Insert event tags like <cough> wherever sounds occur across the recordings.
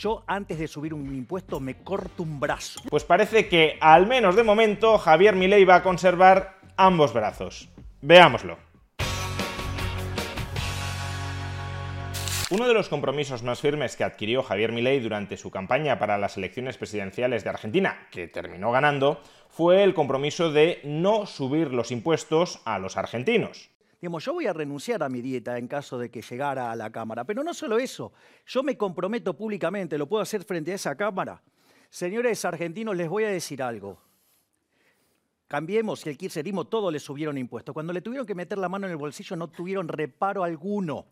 Yo antes de subir un impuesto me corto un brazo. Pues parece que, al menos de momento, Javier Milei va a conservar ambos brazos. Veámoslo. Uno de los compromisos más firmes que adquirió Javier Milei durante su campaña para las elecciones presidenciales de Argentina, que terminó ganando, fue el compromiso de no subir los impuestos a los argentinos. Digamos, yo voy a renunciar a mi dieta en caso de que llegara a la Cámara, pero no solo eso, yo me comprometo públicamente, lo puedo hacer frente a esa Cámara. Señores argentinos, les voy a decir algo. Cambiemos y el kirchnerismo todo le subieron impuestos. Cuando le tuvieron que meter la mano en el bolsillo no tuvieron reparo alguno.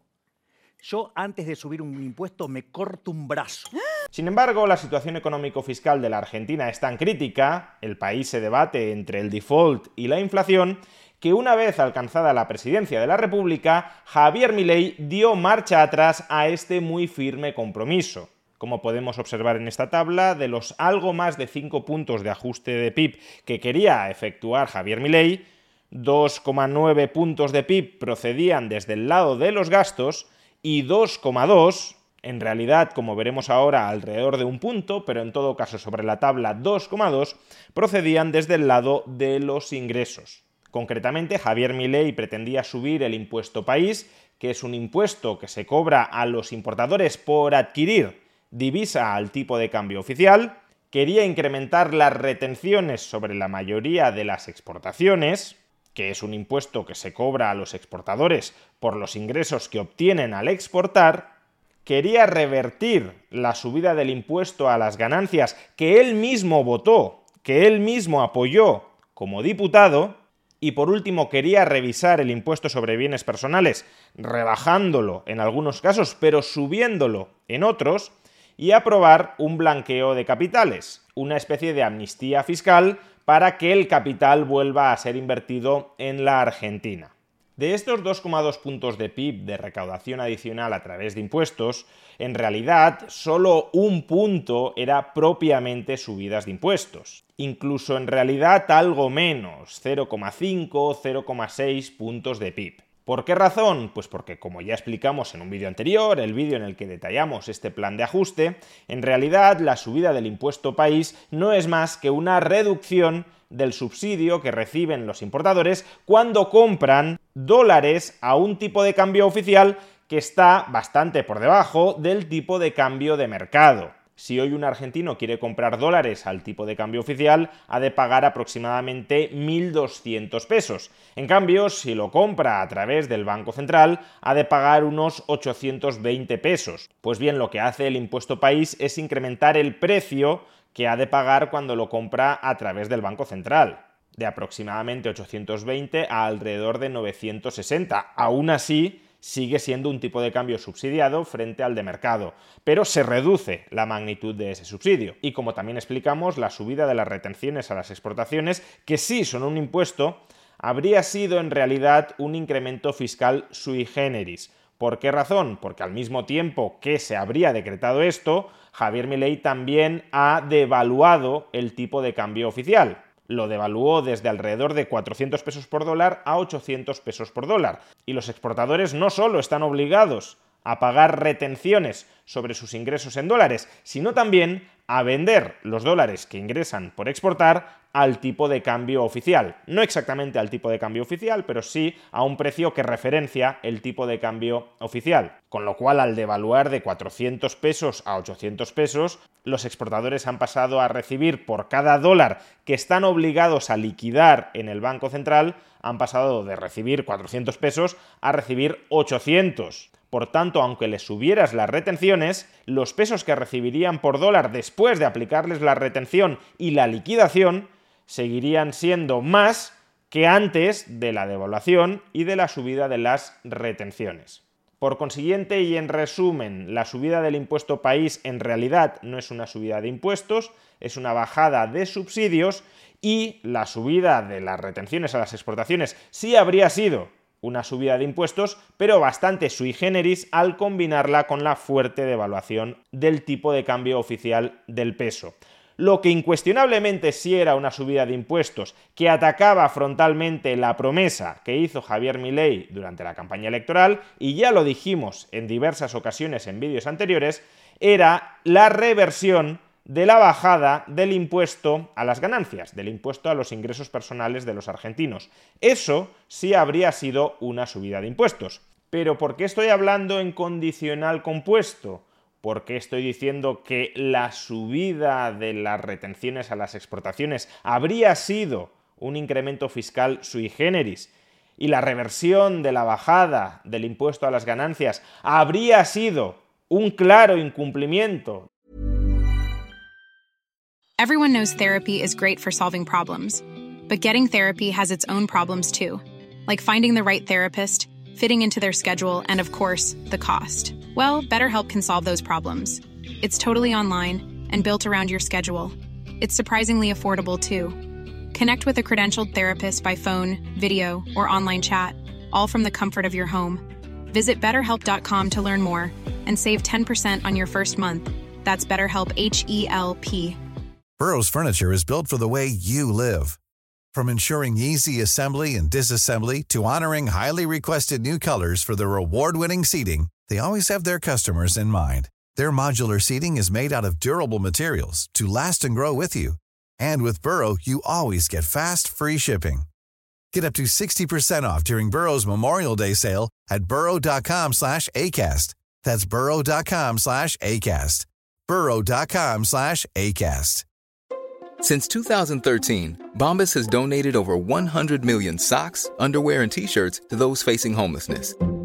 Yo antes de subir un impuesto me corto un brazo. <gasps> <gasps> Sin embargo, la situación económico-fiscal de la Argentina es tan crítica, el país se debate entre el default y la inflación, que una vez alcanzada la presidencia de la República, Javier Milei dio marcha atrás a este muy firme compromiso. Como podemos observar en esta tabla, de los algo más de 5 puntos de ajuste de PIB que quería efectuar Javier Milei, 2,9 puntos de PIB procedían desde el lado de los gastos y 2,2, en realidad, como veremos ahora, alrededor de un punto, pero en todo caso sobre la tabla 2,2, procedían desde el lado de los ingresos. Concretamente, Javier Milei pretendía subir el impuesto país, que es un impuesto que se cobra a los importadores por adquirir divisa al tipo de cambio oficial, quería incrementar las retenciones sobre la mayoría de las exportaciones, que es un impuesto que se cobra a los exportadores por los ingresos que obtienen al exportar, quería revertir la subida del impuesto a las ganancias que él mismo votó, que él mismo apoyó como diputado, y por último quería revisar el impuesto sobre bienes personales, rebajándolo en algunos casos, pero subiéndolo en otros, y aprobar un blanqueo de capitales, una especie de amnistía fiscal para que el capital vuelva a ser invertido en la Argentina. De estos 2,2 puntos de PIB de recaudación adicional a través de impuestos, en realidad solo un punto era propiamente subidas de impuestos. Incluso en realidad algo menos, 0,5 0,6 puntos de PIB. ¿Por qué razón? Pues porque como ya explicamos en un vídeo anterior, el vídeo en el que detallamos este plan de ajuste, en realidad la subida del impuesto país no es más que una reducción del subsidio que reciben los importadores cuando compran dólares a un tipo de cambio oficial que está bastante por debajo del tipo de cambio de mercado. Si hoy un argentino quiere comprar dólares al tipo de cambio oficial, ha de pagar aproximadamente 1.200 pesos. En cambio, si lo compra a través del Banco Central, ha de pagar unos 820 pesos. Pues bien, lo que hace el impuesto país es incrementar el precio que ha de pagar cuando lo compra a través del Banco Central de aproximadamente 820 a alrededor de 960. Aún así, sigue siendo un tipo de cambio subsidiado frente al de mercado, pero se reduce la magnitud de ese subsidio. Y como también explicamos, la subida de las retenciones a las exportaciones, que sí son un impuesto, habría sido en realidad un incremento fiscal sui generis. ¿Por qué razón? Porque al mismo tiempo que se habría decretado esto, Javier Milei también ha devaluado el tipo de cambio oficial lo devaluó desde alrededor de 400 pesos por dólar a 800 pesos por dólar. Y los exportadores no solo están obligados a pagar retenciones sobre sus ingresos en dólares, sino también a vender los dólares que ingresan por exportar al tipo de cambio oficial. No exactamente al tipo de cambio oficial, pero sí a un precio que referencia el tipo de cambio oficial. Con lo cual, al devaluar de 400 pesos a 800 pesos, los exportadores han pasado a recibir por cada dólar que están obligados a liquidar en el Banco Central, han pasado de recibir 400 pesos a recibir 800. Por tanto, aunque les subieras las retenciones, los pesos que recibirían por dólar después de aplicarles la retención y la liquidación seguirían siendo más que antes de la devaluación y de la subida de las retenciones. Por consiguiente y en resumen, la subida del impuesto país en realidad no es una subida de impuestos, es una bajada de subsidios y la subida de las retenciones a las exportaciones sí habría sido una subida de impuestos, pero bastante sui generis al combinarla con la fuerte devaluación del tipo de cambio oficial del peso lo que incuestionablemente sí era una subida de impuestos que atacaba frontalmente la promesa que hizo Javier Milei durante la campaña electoral, y ya lo dijimos en diversas ocasiones en vídeos anteriores, era la reversión de la bajada del impuesto a las ganancias, del impuesto a los ingresos personales de los argentinos. Eso sí habría sido una subida de impuestos. Pero ¿por qué estoy hablando en condicional compuesto? ¿Por qué estoy diciendo que la subida de las retenciones a las exportaciones habría sido un incremento fiscal sui generis y la reversión de la bajada del impuesto a las ganancias habría sido un claro incumplimiento. Everyone knows therapy is great for solving problems, but getting therapy has its own problems too, like finding the right therapist, fitting into their schedule, and of course, the cost. Well, BetterHelp can solve those problems. It's totally online and built around your schedule. It's surprisingly affordable, too. Connect with a credentialed therapist by phone, video, or online chat, all from the comfort of your home. Visit betterhelp.com to learn more and save 10% on your first month. That's BetterHelp H E L P. Burrow's Furniture is built for the way you live. From ensuring easy assembly and disassembly to honoring highly requested new colors for their award winning seating, they always have their customers in mind. Their modular seating is made out of durable materials to last and grow with you. And with Burrow, you always get fast, free shipping. Get up to 60% off during Burrow's Memorial Day sale at burrow.com slash ACAST. That's burrow.com slash ACAST. burrow.com slash ACAST. Since 2013, Bombas has donated over 100 million socks, underwear, and T-shirts to those facing homelessness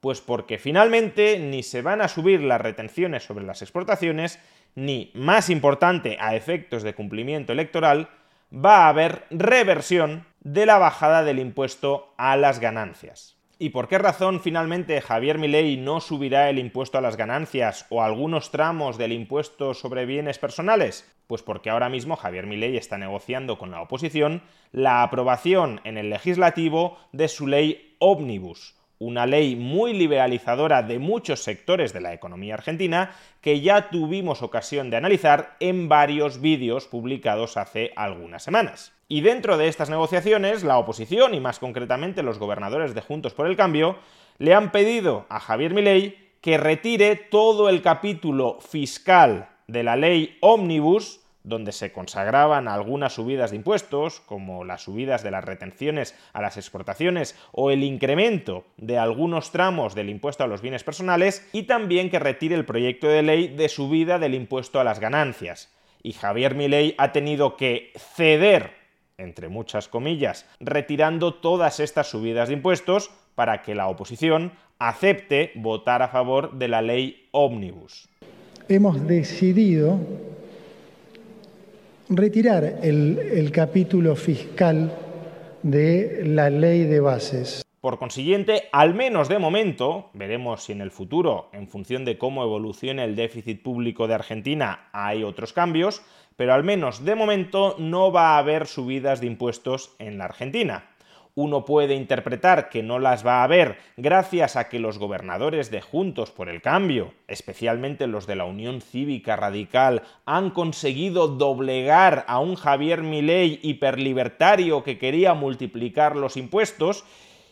Pues porque finalmente ni se van a subir las retenciones sobre las exportaciones, ni, más importante a efectos de cumplimiento electoral, va a haber reversión de la bajada del impuesto a las ganancias. ¿Y por qué razón finalmente Javier Milei no subirá el impuesto a las ganancias o algunos tramos del impuesto sobre bienes personales? Pues porque ahora mismo Javier Milei está negociando con la oposición la aprobación en el legislativo de su ley Omnibus, una ley muy liberalizadora de muchos sectores de la economía argentina que ya tuvimos ocasión de analizar en varios vídeos publicados hace algunas semanas. Y dentro de estas negociaciones, la oposición, y más concretamente los gobernadores de Juntos por el Cambio, le han pedido a Javier Milei que retire todo el capítulo fiscal de la ley Omnibus donde se consagraban algunas subidas de impuestos, como las subidas de las retenciones a las exportaciones o el incremento de algunos tramos del impuesto a los bienes personales, y también que retire el proyecto de ley de subida del impuesto a las ganancias. Y Javier Milei ha tenido que ceder, entre muchas comillas, retirando todas estas subidas de impuestos para que la oposición acepte votar a favor de la ley Omnibus. Hemos decidido retirar el, capítulo fiscal de la ley de bases. Por consiguiente, al menos de momento, veremos si en el futuro, en función de cómo evolucione el déficit público de Argentina, hay otros cambios, pero al menos de momento no va a haber subidas de impuestos en la Argentina uno puede interpretar que no las va a haber gracias a que los gobernadores de Juntos por el Cambio, especialmente los de la Unión Cívica Radical, han conseguido doblegar a un Javier Milei hiperlibertario que quería multiplicar los impuestos,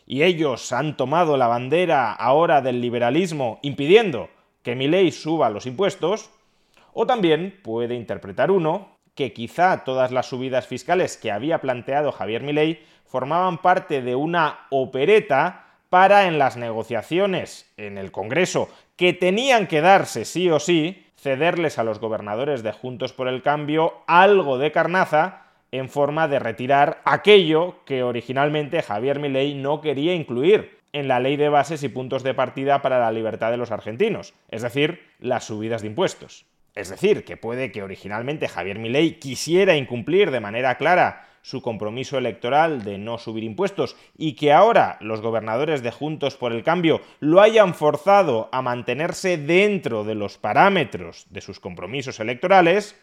y ellos han tomado la bandera ahora del liberalismo impidiendo que Milei suba los impuestos, o también puede interpretar uno que quizá todas las subidas fiscales que había planteado Javier Milei formaban parte de una opereta para en las negociaciones en el Congreso que tenían que darse sí o sí, cederles a los gobernadores de Juntos por el Cambio algo de carnaza en forma de retirar aquello que originalmente Javier Milei no quería incluir en la ley de bases y puntos de partida para la libertad de los argentinos, es decir, las subidas de impuestos. Es decir, que puede que originalmente Javier Milei quisiera incumplir de manera clara su compromiso electoral de no subir impuestos y que ahora los gobernadores de Juntos por el Cambio lo hayan forzado a mantenerse dentro de los parámetros de sus compromisos electorales,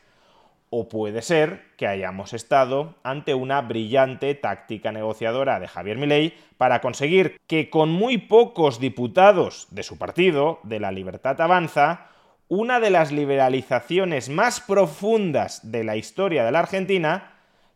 o puede ser que hayamos estado ante una brillante táctica negociadora de Javier Milei para conseguir que con muy pocos diputados de su partido, de la Libertad Avanza, una de las liberalizaciones más profundas de la historia de la Argentina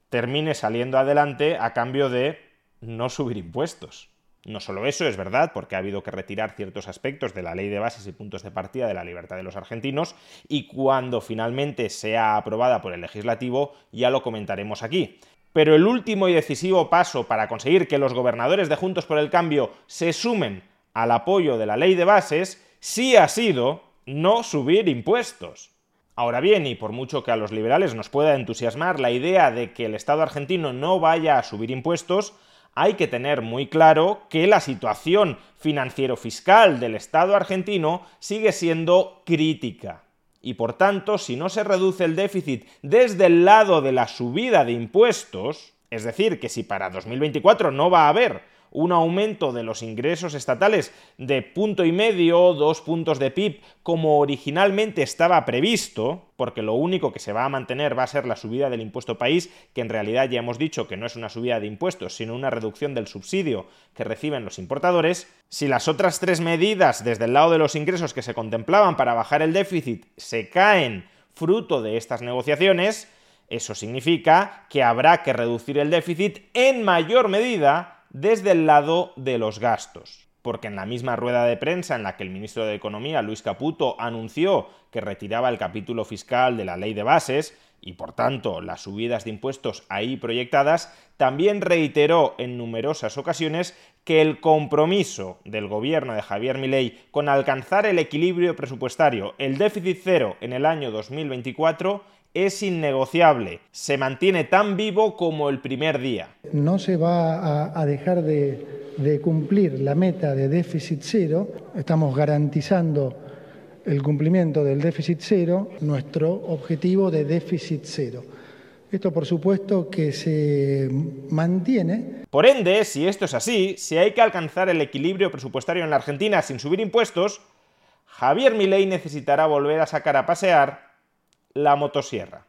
termine saliendo adelante a cambio de no subir impuestos. No solo eso, es verdad, porque ha habido que retirar ciertos aspectos de la ley de bases y puntos de partida de la libertad de los argentinos y cuando finalmente sea aprobada por el legislativo ya lo comentaremos aquí. Pero el último y decisivo paso para conseguir que los gobernadores de Juntos por el Cambio se sumen al apoyo de la ley de bases sí ha sido no subir impuestos. Ahora bien, y por mucho que a los liberales nos pueda entusiasmar la idea de que el Estado argentino no vaya a subir impuestos, hay que tener muy claro que la situación financiero-fiscal del Estado argentino sigue siendo crítica. Y por tanto, si no se reduce el déficit desde el lado de la subida de impuestos, es decir, que si para 2024 no va a haber un aumento de los ingresos estatales de punto y medio, dos puntos de PIB, como originalmente estaba previsto, porque lo único que se va a mantener va a ser la subida del impuesto país, que en realidad ya hemos dicho que no es una subida de impuestos, sino una reducción del subsidio que reciben los importadores, si las otras tres medidas desde el lado de los ingresos que se contemplaban para bajar el déficit se caen fruto de estas negociaciones, eso significa que habrá que reducir el déficit en mayor medida desde el lado de los gastos. Porque en la misma rueda de prensa en la que el ministro de Economía, Luis Caputo, anunció que retiraba el capítulo fiscal de la ley de bases, y por tanto las subidas de impuestos ahí proyectadas, también reiteró en numerosas ocasiones que el compromiso del gobierno de Javier Milei con alcanzar el equilibrio presupuestario, el déficit cero en el año 2024, es innegociable, se mantiene tan vivo como el primer día. No se va a, dejar de, cumplir la meta de déficit cero, estamos garantizando el cumplimiento del déficit cero, nuestro objetivo de déficit cero. Esto por supuesto que se mantiene. Por ende, si esto es así, si hay que alcanzar el equilibrio presupuestario en la Argentina sin subir impuestos, Javier Milei necesitará volver a sacar a pasear la motosierra.